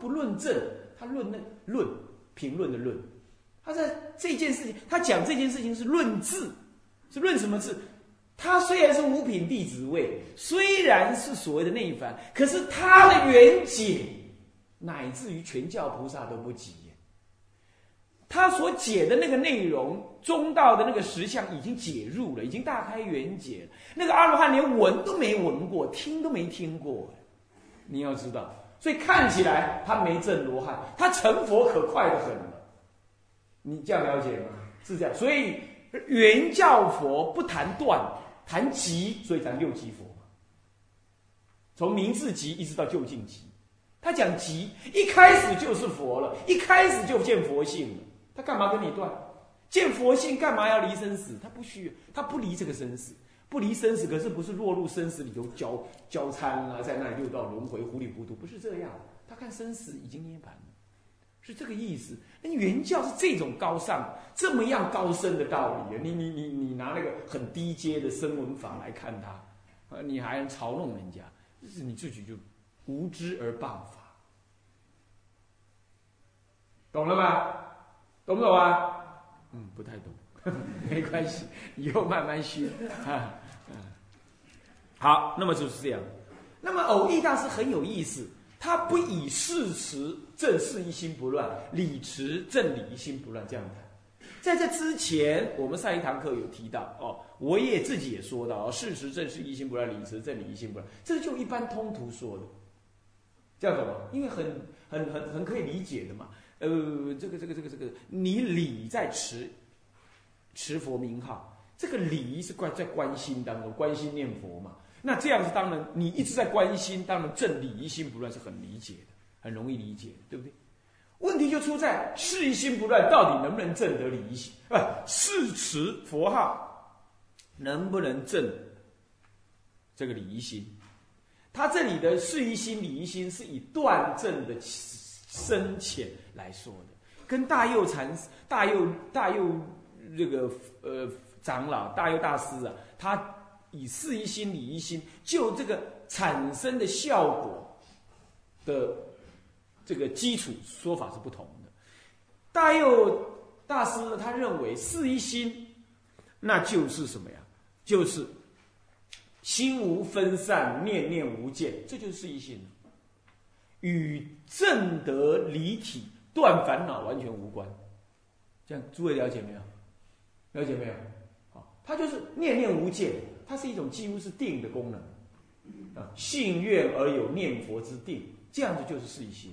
不论证，他论那论评论的论。他在这件事情，他讲这件事情是论字，是论什么字？他虽然是五品弟子位，虽然是所谓的内凡，可是他的缘解，乃至于全教菩萨都不及。他所解的那个内容，中道的那个实相已经解入了，已经大开圆解了。那个阿罗汉连闻都没闻过，听都没听过。你要知道，所以看起来他没证罗汉，他成佛可快得很了。你这样了解吗？是这样。所以原教佛不谈断，谈极，所以咱六极佛嘛。从明字极一直到究竟极，他讲极，一开始就是佛了，一开始就见佛性了。他干嘛跟你断？见佛性干嘛要离生死？他不需要，他不离这个生死，不离生死。可是不是落入生死里头交交参啊，在那里六道轮回糊里糊涂，不是这样。他看生死已经涅槃了，是这个意思。那原教是这种高尚、这么样高深的道理啊！你你你你拿那个很低阶的声闻法来看他，啊，你还嘲弄人家，是你自己就无知而谤法，懂了吧？懂不懂啊？嗯，不太懂，没关系，以后慢慢学啊。好，那么就是这样。那么偶益大师很有意思，他不以事实正事一心不乱，理持正理一心不乱这样谈。在这之前，我们上一堂课有提到哦，我也自己也说到哦，事实正事一心不乱，理持正理一心不乱，这就一般通途说的，这样懂吗？因为很很很很可以理解的嘛。呃，这个这个这个这个，你理在持，持佛名号，这个理是关在关心当中，关心念佛嘛。那这样子当然，你一直在关心，当然正理一心不乱是很理解的，很容易理解，对不对？问题就出在事一心不乱，到底能不能正得理一心？不，事持佛号能不能正这个理一心？他这里的事一心、理一心是以断正的。深浅来说的，跟大佑禅大佑大佑这个呃长老大佑大师啊，他以事一心理一心，就这个产生的效果的这个基础说法是不同的。大佑大师，他认为事一心，那就是什么呀？就是心无分散，念念无间，这就是事一心。与正德离体断烦恼完全无关，这样诸位了解没有？了解没有？好，它就是念念无间，它是一种几乎是定的功能啊，信愿而有念佛之定，这样子就是四一心。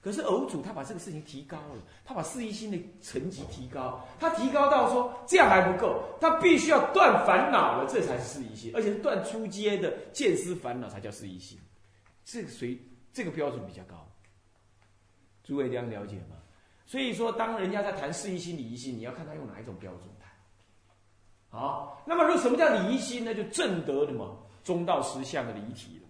可是偶主他把这个事情提高了，他把四一心的层级提高，他提高到说这样还不够，他必须要断烦恼了，这才是四一心，而且是断出阶的见思烦恼才叫四一心，这个谁？这个标准比较高，诸位这样了解吗？所以说，当人家在谈事一心、理一心，你要看他用哪一种标准谈。好，那么说什么叫理一心呢？就正得什么中道实相的离体了。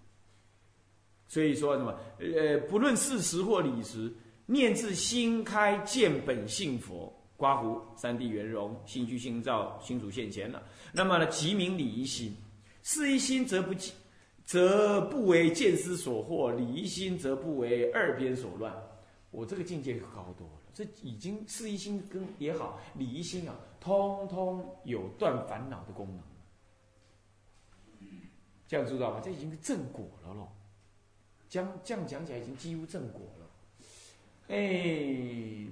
所以说什么？呃，不论事实或理实，念自心开见本性佛，刮胡三谛圆融，心虚心照，心主现前了。那么呢，即名理一心，事一心则不则不为见思所惑，理一心则不为二边所乱。我这个境界高多了，这已经事一心跟也好，理一心啊，通通有断烦恼的功能。这样知道吗？这已经是正果了咯。将这样讲起来，已经几乎正果了。哎，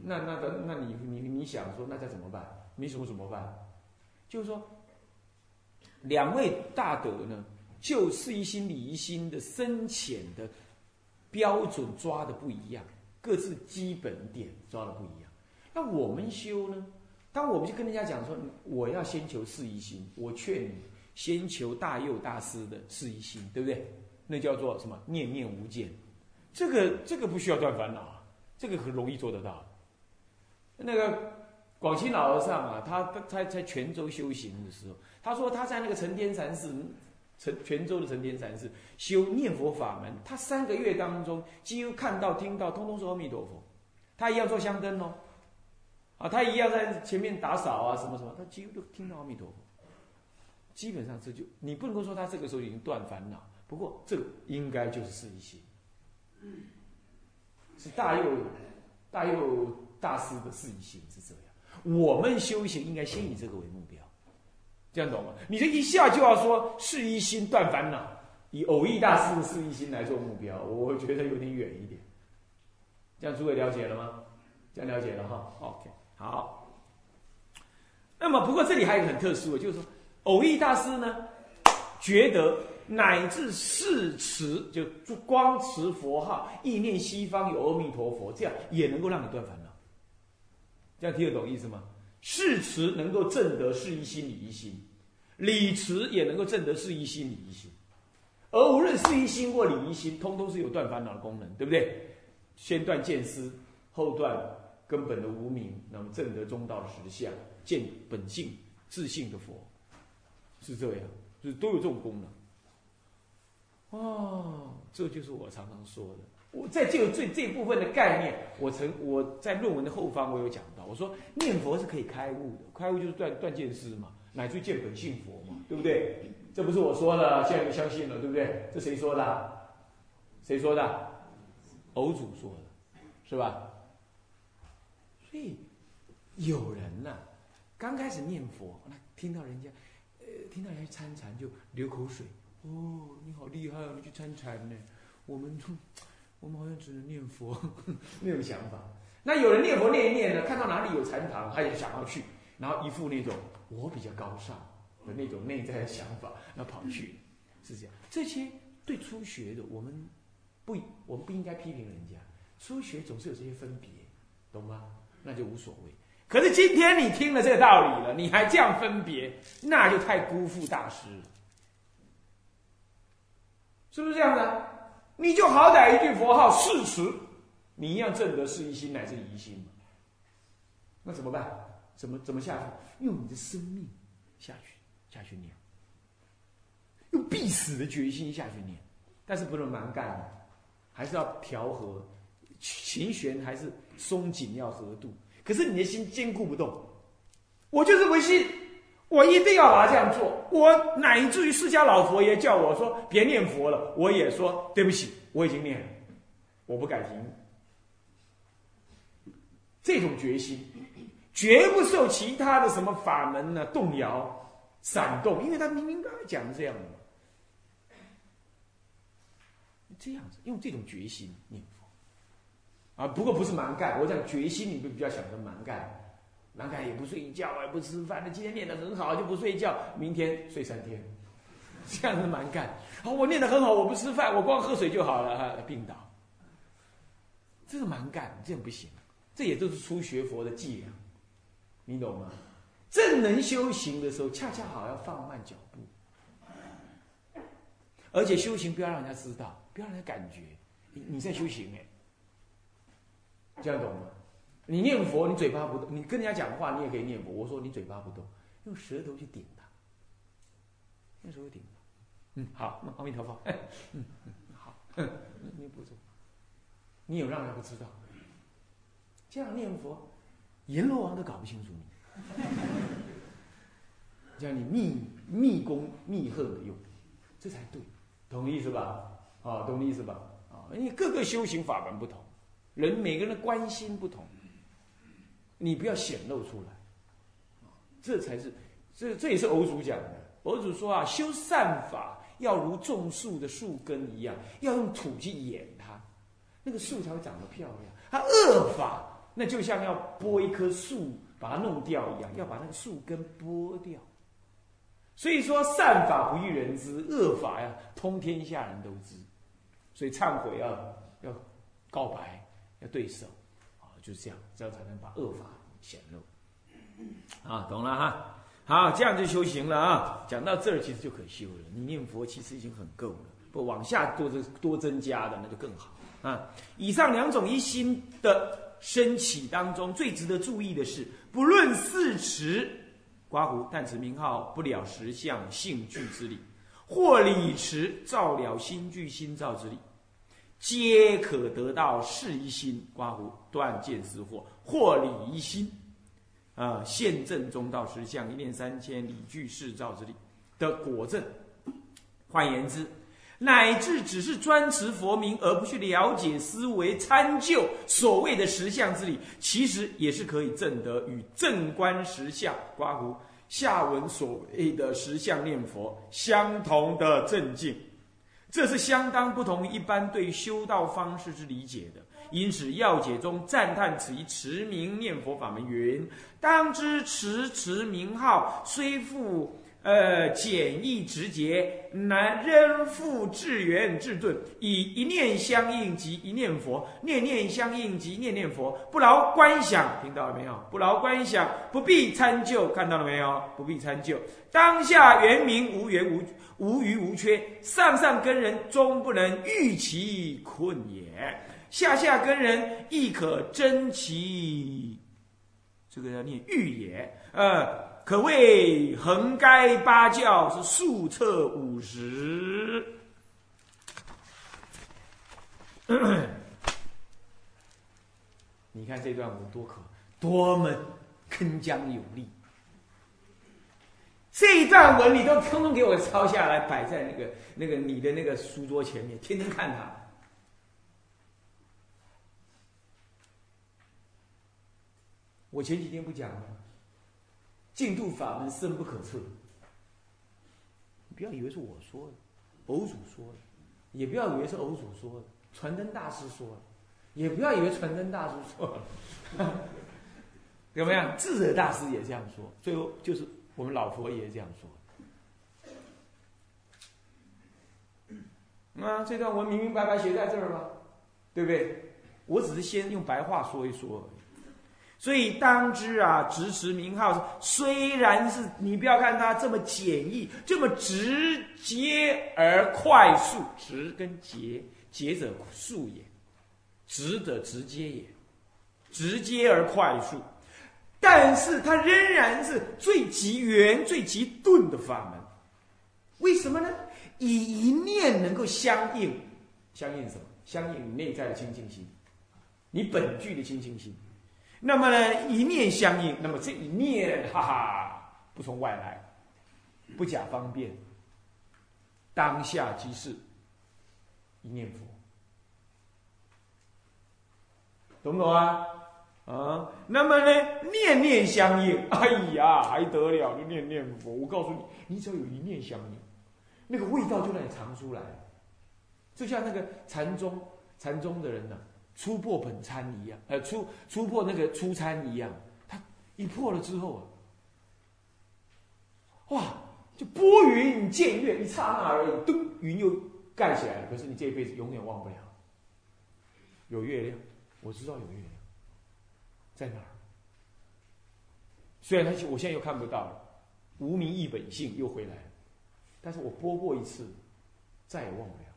那那那那你你你想说，那该怎么办？没什么怎么办？就是说，两位大德呢？就事一心、理一心的深浅的标准抓的不一样，各自基本点抓的不一样。那我们修呢？当我们就跟人家讲说，我要先求事一心，我劝你先求大佑大师的事一心，对不对？那叫做什么？念念无间。这个这个不需要断烦恼，这个很容易做得到。那个广清老和尚啊，他他在泉州修行的时候，他说他在那个承天禅寺。成泉州的成天禅师修念佛法门，他三个月当中几乎看到、听到，通通是阿弥陀佛。他一样做香灯哦，啊，他一样在前面打扫啊，什么什么，他几乎都听到阿弥陀佛。基本上这就你不能够说他这个时候已经断烦恼，不过这个应该就是四一心。是大佑大佑大师的四一心是这样。我们修行应该先以这个为目标，这样懂吗？你这一下就要说四一心断烦恼，以偶益大师的四一心来做目标，我觉得有点远一点。这样诸位了解了吗？这样了解了哈。OK，好。那么不过这里还有一个很特殊的，就是说偶益大师呢，觉得。乃至四持，就光持佛号，意念西方有阿弥陀佛，这样也能够让你断烦恼。这样听得懂意思吗？誓词能够证得是一心理一心，理词也能够证得是一心理一心。而无论是一心或理一心，通通是有断烦恼的功能，对不对？先断见思，后断根本的无明，那么证得中道的实相，见本性自性的佛，是这样，就是都有这种功能。哦，这就是我常常说的。我在这个最这部分的概念，我曾我在论文的后方我有讲到，我说念佛是可以开悟的，开悟就是断断见思嘛，乃至见本性佛嘛，对不对？这不是我说的，现在你相信了，对不对？这谁说的？谁说的？偶主说的，是吧？所以有人呐，刚开始念佛，那听到人家，呃，听到人家参禅就流口水。哦，你好厉害哦！你去参禅呢？我们，我们好像只能念佛，那种想法。那有人念佛念一念呢，看到哪里有禅堂，他也想要去，然后一副那种我比较高尚的那种内在的想法，要跑去，是这样。这些对初学的，我们不，我们不应该批评人家。初学总是有这些分别，懂吗？那就无所谓。可是今天你听了这个道理了，你还这样分别，那就太辜负大师了。是不是这样的？你就好歹一句佛号誓词，你一样证得是一心乃至疑心？那怎么办？怎么怎么下去？用你的生命下去下去念，用必死的决心下去念，但是不能蛮干，还是要调和琴弦，还是松紧要合度。可是你的心坚固不动，我就是不信。我一定要把它这样做，我乃至于释迦老佛爷叫我说别念佛了，我也说对不起，我已经念了，我不改停。这种决心，绝不受其他的什么法门呢动摇、闪动，因为他明明刚才讲的这样的，这样子用这种决心念佛，啊，不过不是蛮干，我讲决心，你比较想成蛮干。难看也不睡觉，也不吃饭。那今天念得很好，就不睡觉，明天睡三天，这样子蛮干。好，我念得很好，我不吃饭，我光喝水就好了，哈，病倒。这个蛮干，这样不行。这也都是初学佛的伎俩，你懂吗？正能修行的时候，恰恰好要放慢脚步，而且修行不要让人家知道，不要让人家感觉你你在修行哎，这样懂吗？你念佛，你嘴巴不动，你跟人家讲话，你也可以念佛。我说你嘴巴不动，用舌头去顶它，用舌头顶。嗯，好，阿弥陀佛。嗯 嗯，好，你不做，你有让人不知道。这样念佛，阎罗王都搞不清楚你。叫你密密功密恨的用，这才对，懂意思吧？啊，懂意思吧？啊，因为各个修行法门不同，人每个人的关心不同。你不要显露出来，这才是，这这也是欧主讲的。欧主说啊，修善法要如种树的树根一样，要用土去掩它，那个树才会长得漂亮。它恶法，那就像要剥一棵树把它弄掉一样，要把那个树根剥掉。所以说，善法不欲人知，恶法呀，通天下人都知。所以忏悔要要告白，要对手。就是这样，这样才能把恶法显露。啊，懂了哈。好，这样就修行了啊。讲到这儿，其实就可以修了。你念佛其实已经很够了，不往下多增多增加的那就更好啊。以上两种一心的升起当中，最值得注意的是，不论四持刮胡，但持名号不了实相性具之力，或理持照了心具心照之力。皆可得到是一心刮胡断见思惑获理一心，啊，现证中道实相一念三千理具世照之力的果证。换言之，乃至只是专持佛名而不去了解思维参究所谓的实相之理，其实也是可以证得与正观实相刮胡下文所谓的实相念佛相同的正境。这是相当不同一般对修道方式之理解的。因此，要解中赞叹此一持名念佛法门云：当知持持名号虽复。呃，简易直接，难仍复至圆至顿，以一念相应即一念佛，念念相应即念念佛，不劳观想，听到了没有？不劳观想，不必参究，看到了没有？不必参究，当下圆明无缘无无余无缺，上上根人终不能御其困也，下下根人亦可真其，这个要念欲也，呃。可谓横该八教是数测五十。你看这段文多可，多么铿锵有力！这一段文你都通通给我抄下来，摆在那个那个你的那个书桌前面，天天看它。我前几天不讲了。净土法门深不可测，你不要以为是我说的，偶主说的，也不要以为是偶主说的，传灯大师说的，也不要以为传灯大师说了，怎么样？智者大师也这样说，最后就是我们老佛爷这样说。啊，这段文明明白白写在这儿了，对不对？我只是先用白话说一说。所以当知啊，直持名号虽然是你不要看它这么简易，这么直接而快速，直跟捷，捷者速也，直者直接也，直接而快速，但是它仍然是最极圆、最极钝的法门。为什么呢？以一念能够相应，相应什么？相应你内在的清净心，你本具的清净心。那么呢，一念相应，那么这一念，哈哈，不从外来，不假方便，当下即是一念佛，懂不懂啊？啊，那么呢，念念相应，哎呀，还得了？就念念佛。我告诉你，你只要有一念相应，那个味道就让你尝出来，就像那个禅宗，禅宗的人呢。出破本餐一样，呃，出出破那个出餐一样，它一破了之后啊，哇，就拨云见月，一刹那而已，噔，云又盖起来了。可是你这一辈子永远忘不了，有月亮，我知道有月亮，在哪儿？虽然他我现在又看不到了，无名一本性又回来了，但是我拨过一次，再也忘不了，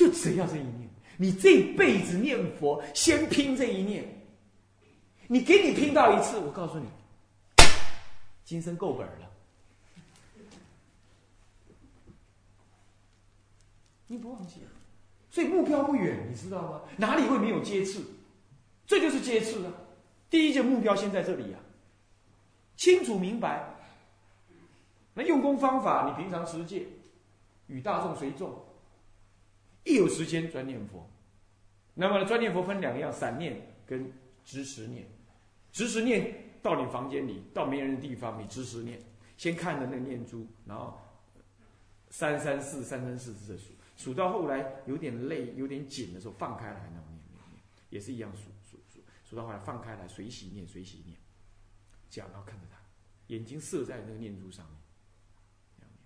就只要这一念。你这辈子念佛，先拼这一念。你给你拼到一次，我告诉你，今生够本了。你不忘记，所以目标不远，你知道吗？哪里会没有接次？这就是接次啊！第一件目标先在这里呀，清楚明白。那用功方法，你平常持戒，与大众随众。一有时间专念佛，那么呢，专念佛分两样：散念跟直实念。直实念到你房间里，到没人的地方，你直实念，先看着那个念珠，然后三三四三三四这数，数到后来有点累、有点紧的时候，放开来，那么念念念，也是一样数数数，数到后来放开来，随喜念随喜念，这样然后看着它，眼睛射在那个念珠上面，这样念，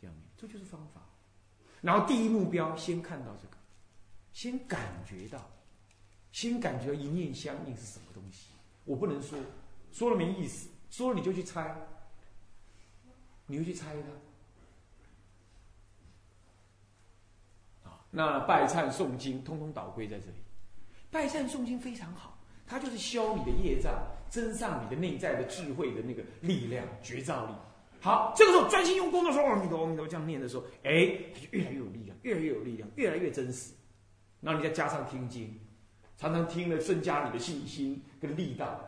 这样念，这就是方法。然后第一目标先看到这个，先感觉到，先感觉一念相应是什么东西。我不能说，说了没意思，说了你就去猜，你会去猜它。啊，那拜忏诵经通通倒归在这里。拜忏诵经非常好，它就是消你的业障，增上你的内在的智慧的那个力量、觉照力。好，这个时候专心用功的时候，阿弥陀，阿弥陀，这样念的时候，哎，它就越来越有力量，越来越有力量，越来越真实。然后你再加上听经，常常听了，增加你的信心跟力道。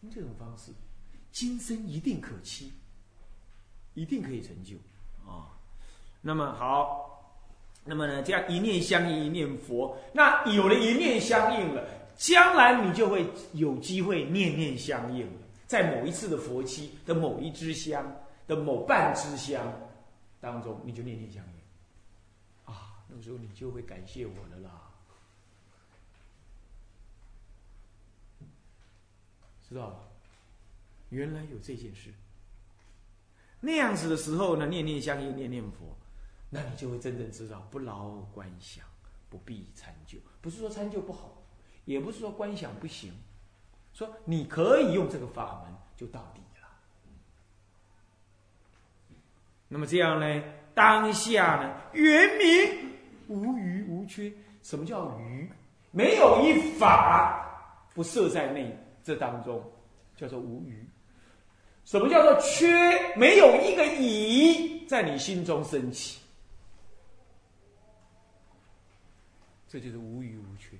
用这种方式，今生一定可期。一定可以成就啊。那么好，那么呢，这样一念相应，一念佛，那有了一念相应了，将来你就会有机会念念相应了。在某一次的佛期的某一支香的某半支香当中，你就念念相应啊，那个时候你就会感谢我了啦。知道吧？原来有这件事。那样子的时候呢，念念相应，念念佛，那你就会真正知道，不劳观想，不必参究。不是说参究不好，也不是说观想不行，说你可以用这个法门就到底了。那么这样呢，当下呢，圆明无余无缺。什么叫余？没有一法不设在内。这当中叫做无余。什么叫做缺？没有一个疑在你心中升起，这就是无余无缺，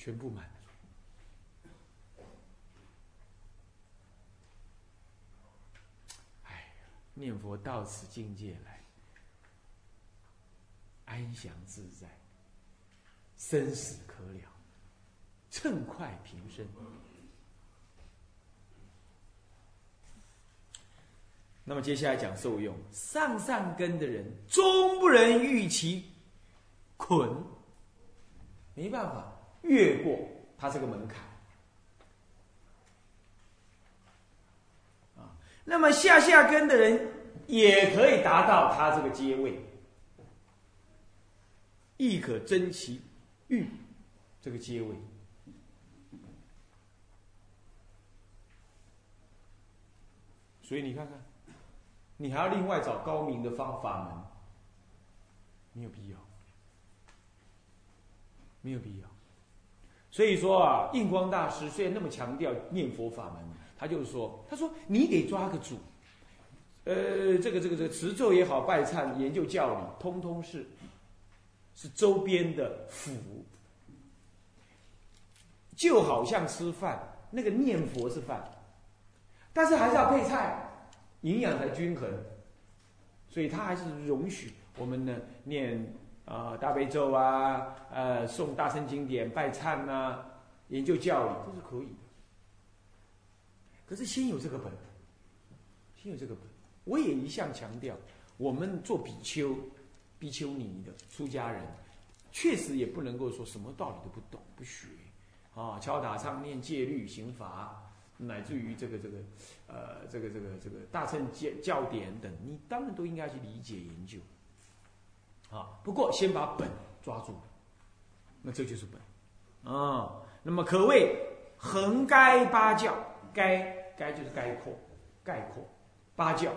全部满足。哎，念佛到此境界来。安详自在，生死可了，趁快平生。那么接下来讲受用，上上根的人终不能遇其捆，没办法越过他这个门槛。啊，那么下下根的人也可以达到他这个阶位。亦可争其欲，这个阶位。所以你看看，你还要另外找高明的方法门，没有必要，没有必要。所以说啊，印光大师虽然那么强调念佛法门，他就是说，他说你得抓个主，呃，这个这个这个持咒也好，拜忏、研究教理，通通是。是周边的辅，就好像吃饭，那个念佛是饭，但是还是要配菜，营养才均衡，所以他还是容许我们呢念啊大悲咒啊，呃诵大圣经典、拜忏呐，研究教理都是可以的。可是先有这个本，先有这个本，我也一向强调，我们做比丘。比丘尼的出家人，确实也不能够说什么道理都不懂不学，啊，敲打唱念戒律刑罚，乃至于这个这个，呃，这个这个这个大乘教教典等，你当然都应该去理解研究，啊，不过先把本抓住，那这就是本，啊，那么可谓横该八教，该该就是概括概括。八教，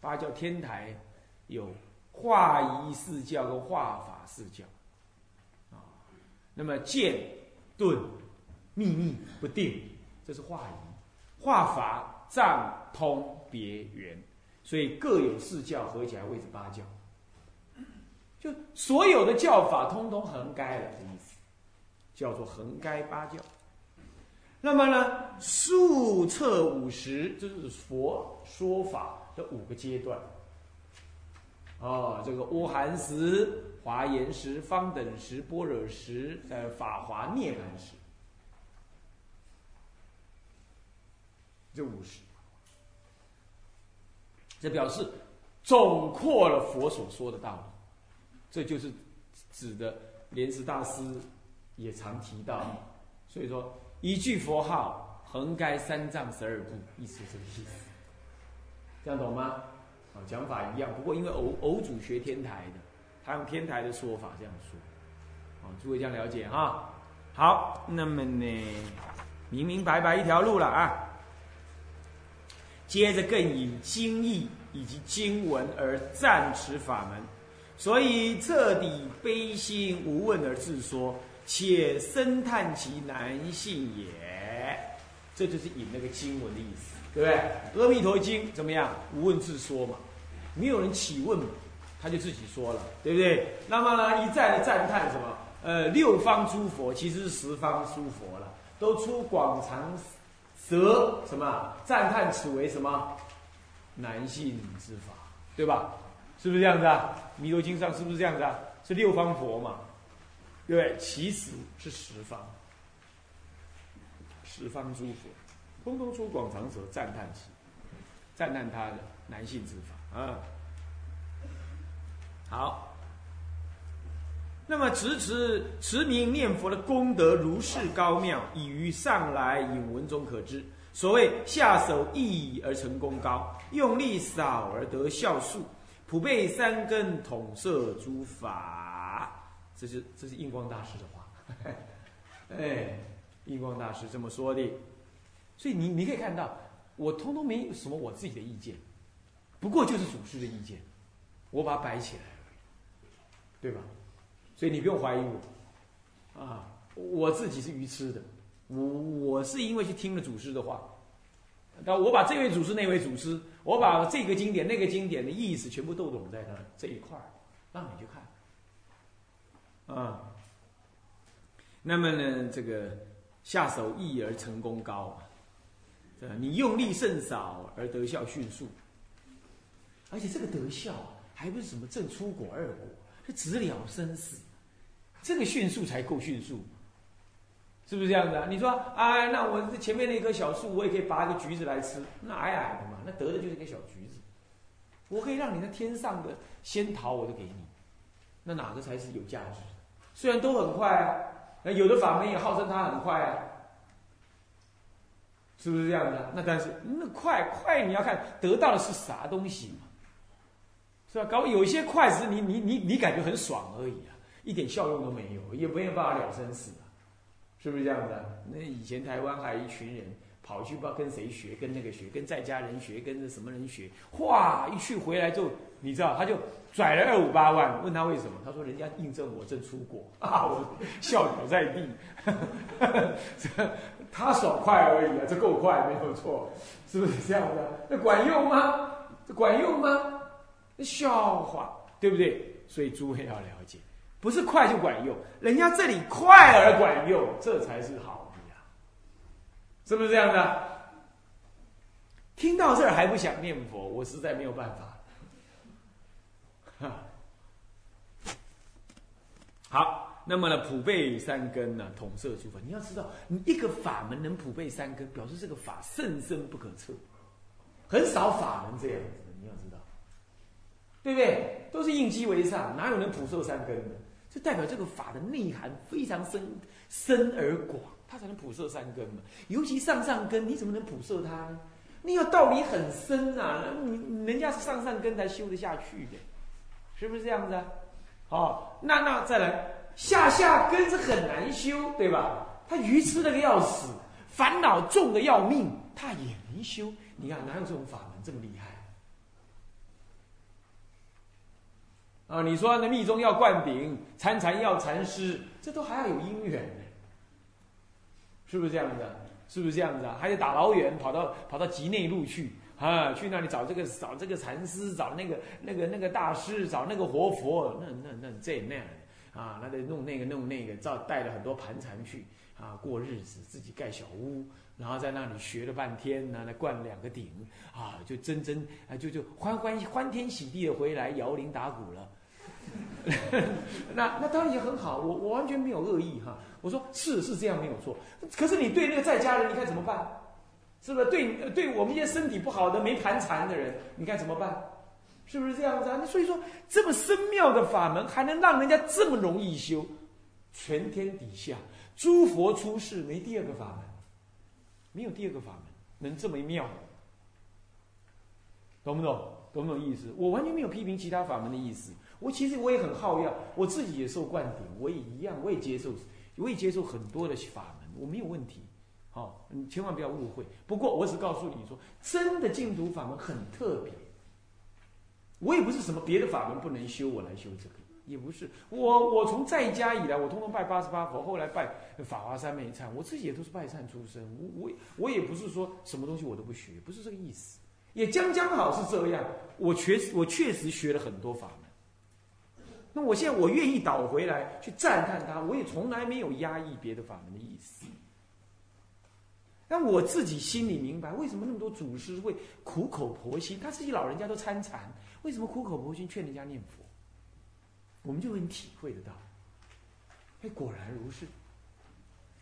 八教天台有。化仪四教跟化法四教，啊，那么剑、盾、秘密不定，这是化仪；化法、藏、通、别、圆，所以各有四教，合起来谓之八教。就所有的教法通通横该了的意思，叫做横该八教。那么呢，数测五十，这是佛说法的五个阶段。哦，这个阿含时、华严时、方等时、般若时、呃法华涅槃时，这五十，这表示总括了佛所说的道理。这就是指的莲池大师也常提到，所以说一句佛号横该三藏十二部，意思是这个意思，这样懂吗？讲法一样，不过因为偶偶主学天台的，他用天台的说法这样说，哦，诸位这样了解哈。好，那么呢，明明白白一条路了啊。接着更以经义以及经文而赞持法门，所以彻底悲心无问而自说，且深叹其难信也。这就是引那个经文的意思，对不对？阿弥陀经怎么样？无问自说嘛。没有人起问，他就自己说了，对不对？那么呢，一再的赞叹什么？呃，六方诸佛其实是十方诸佛了，都出广长舌什么赞叹此为什么男性之法，对吧？是不是这样子啊？弥陀经上是不是这样子啊？是六方佛嘛？对？其实是十方，十方诸佛，通通出广长舌赞叹其，赞叹他的男性之法啊。好。那么，持持持名念佛的功德如是高妙，已于上来引文中可知。所谓下手易而成功高，用力少而得效数，普被三根统摄诸法。这是这是印光大师的话，哎，印光大师这么说的。所以你你可以看到，我通通没有什么我自己的意见，不过就是祖师的意见，我把它摆起来，对吧？所以你不用怀疑我，啊，我自己是愚痴的，我我是因为去听了祖师的话，但我把这位祖师那位祖师，我把这个经典那个经典的意思全部都懂在那这一块儿，让你去看，啊，那么呢，这个下手易而成功高，啊，你用力甚少而得效迅速，而且这个得效还不是什么正出果二果，是直了生死。这个迅速才够迅速，是不是这样子啊？你说，哎，那我这前面那棵小树，我也可以拔一个橘子来吃，那矮矮的嘛，那得的就是一个小橘子。我可以让你那天上的仙桃我都给你，那哪个才是有价值？虽然都很快啊，那有的法门也号称它很快啊，是不是这样的？那但是那快快，你要看得到的是啥东西嘛，是吧？搞有些快是你你你你感觉很爽而已啊。一点效用都没有，也没有办法了生死，是不是这样的？那以前台湾还一群人跑去不知道跟谁学，跟那个学，跟在家人学，跟什么人学，哗，一去回来就你知道，他就拽了二五八万，问他为什么？他说人家印证我正出国 啊，我笑倒在地，他爽快而已啊，这够快没有错，是不是这样的？那管用吗？这管用吗？笑话，对不对？所以诸位要了解。不是快就管用，人家这里快而管用，这才是好的呀，是不是这样的？听到这儿还不想念佛，我实在没有办法。好，那么呢，普被三根呢，统摄诸法。你要知道，你一个法门能普被三根，表示这个法甚深不可测，很少法门这样子。你要知道，对不对？都是应机为上，哪有能普受三根的？就代表这个法的内涵非常深深而广，它才能普摄三根嘛。尤其上上根，你怎么能普摄它呢？你要道理很深呐，你人家是上上根才修得下去的，是不是这样子？好，那那再来下下根是很难修，对吧？他愚痴的个要死，烦恼重的要命，他也能修。你看哪有这种法门这么厉害？啊，你说那密宗要灌顶，参禅要禅师，这都还要有因缘呢，是不是这样的？是不是这样子啊？还得打老远跑到跑到极内陆去啊，去那里找这个找这个禅师，找那个那个那个大师，找那个活佛，那那那这那样啊，那得弄那个弄那个，照带了很多盘缠去啊，过日子，自己盖小屋，然后在那里学了半天，呢，来灌两个顶啊，就真真啊，就就欢欢欢天喜地的回来摇铃打鼓了。那那当然也很好，我我完全没有恶意哈。我说是是这样没有错，可是你对那个在家人，你看怎么办？是不是对对我们一些身体不好的、没盘缠的人，你看怎么办？是不是这样子啊？那所以说这么深妙的法门，还能让人家这么容易修？全天底下诸佛出世没第二个法门，没有第二个法门能这么妙，懂不懂？懂不懂意思？我完全没有批评其他法门的意思。我其实我也很好要，我自己也受灌顶，我也一样，我也接受，我也接受很多的法门，我没有问题。好，你千万不要误会。不过我只告诉你说，真的净土法门很特别。我也不是什么别的法门不能修，我来修这个，也不是。我我从在家以来，我通通拜八十八佛，后来拜法华三昧忏，我自己也都是拜忏出身。我我我也不是说什么东西我都不学，不是这个意思。也将将好是这样，我确实我确实学了很多法门。那我现在我愿意倒回来去赞叹他，我也从来没有压抑别的法门的意思。但我自己心里明白，为什么那么多祖师会苦口婆心？他自己老人家都参禅，为什么苦口婆心劝人家念佛？我们就能体会得到。哎，果然如是。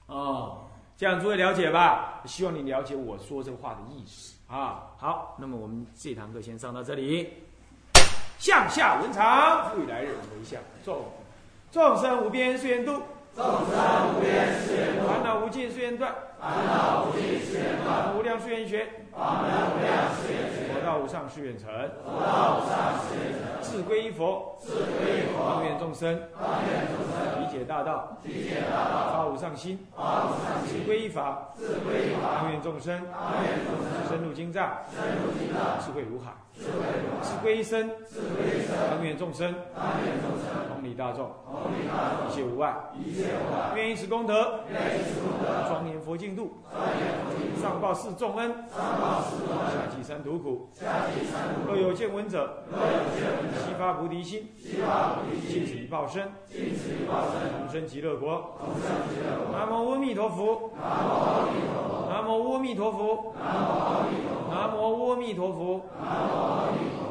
哦，这样诸位了解吧？希望你了解我说这话的意思啊。好，那么我们这堂课先上到这里。向下文长，未来日回向。众众生无边誓愿度，众生无边誓愿度，烦恼无尽誓愿断，烦恼无尽誓愿断，无量誓愿学，法门无量誓愿学，佛道无上誓愿成，佛道无上誓愿成，自归依佛，自归依佛，当愿众生，当愿众生，理解大道，理解大道，发无上心，发无上自心，归依法，自归依法，当愿众生，当愿众生，深入经藏，深入经藏，智慧如海，智慧众生，当愿众生，同理大众，一切无碍，愿以此功德，庄严佛净土，上报四重恩，下济三途苦。若有见闻者，若有见闻者，悉发菩提心，尽此一报身。同生极乐国。南无阿弥陀佛。南无阿弥陀佛。南无阿弥陀佛。南无阿弥陀佛。南无阿弥陀佛。